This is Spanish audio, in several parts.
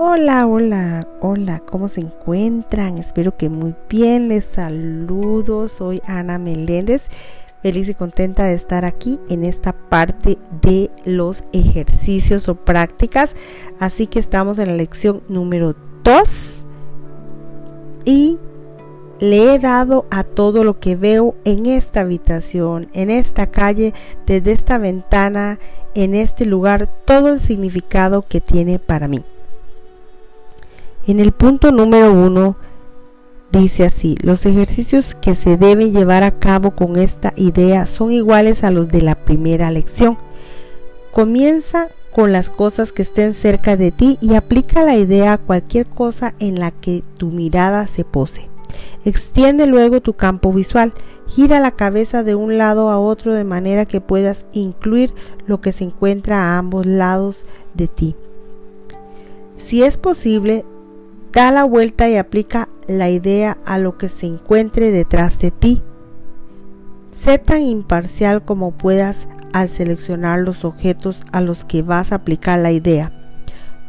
Hola, hola, hola, ¿cómo se encuentran? Espero que muy bien, les saludo, soy Ana Meléndez, feliz y contenta de estar aquí en esta parte de los ejercicios o prácticas, así que estamos en la lección número 2 y le he dado a todo lo que veo en esta habitación, en esta calle, desde esta ventana, en este lugar, todo el significado que tiene para mí. En el punto número uno dice así, los ejercicios que se deben llevar a cabo con esta idea son iguales a los de la primera lección. Comienza con las cosas que estén cerca de ti y aplica la idea a cualquier cosa en la que tu mirada se pose. Extiende luego tu campo visual, gira la cabeza de un lado a otro de manera que puedas incluir lo que se encuentra a ambos lados de ti. Si es posible, Da la vuelta y aplica la idea a lo que se encuentre detrás de ti. Sé tan imparcial como puedas al seleccionar los objetos a los que vas a aplicar la idea.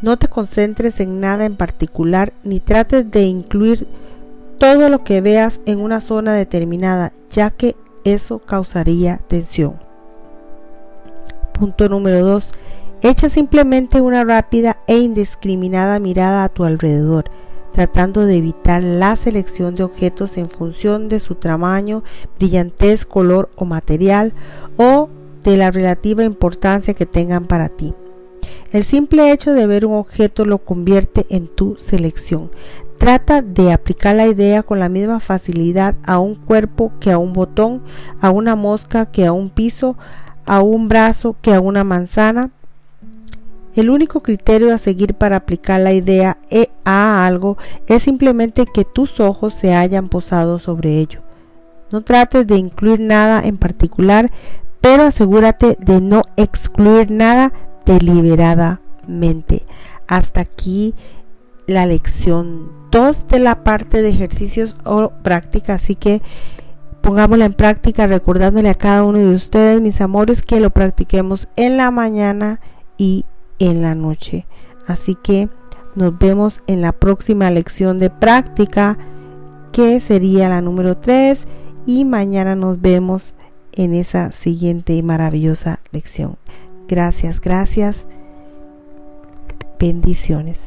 No te concentres en nada en particular ni trates de incluir todo lo que veas en una zona determinada, ya que eso causaría tensión. Punto número 2. Echa simplemente una rápida e indiscriminada mirada a tu alrededor, tratando de evitar la selección de objetos en función de su tamaño, brillantez, color o material o de la relativa importancia que tengan para ti. El simple hecho de ver un objeto lo convierte en tu selección. Trata de aplicar la idea con la misma facilidad a un cuerpo que a un botón, a una mosca que a un piso, a un brazo que a una manzana, el único criterio a seguir para aplicar la idea e a algo es simplemente que tus ojos se hayan posado sobre ello. No trates de incluir nada en particular, pero asegúrate de no excluir nada deliberadamente. Hasta aquí la lección 2 de la parte de ejercicios o práctica, así que pongámosla en práctica recordándole a cada uno de ustedes, mis amores, que lo practiquemos en la mañana y en la noche. Así que nos vemos en la próxima lección de práctica que sería la número 3 y mañana nos vemos en esa siguiente y maravillosa lección. Gracias, gracias. Bendiciones.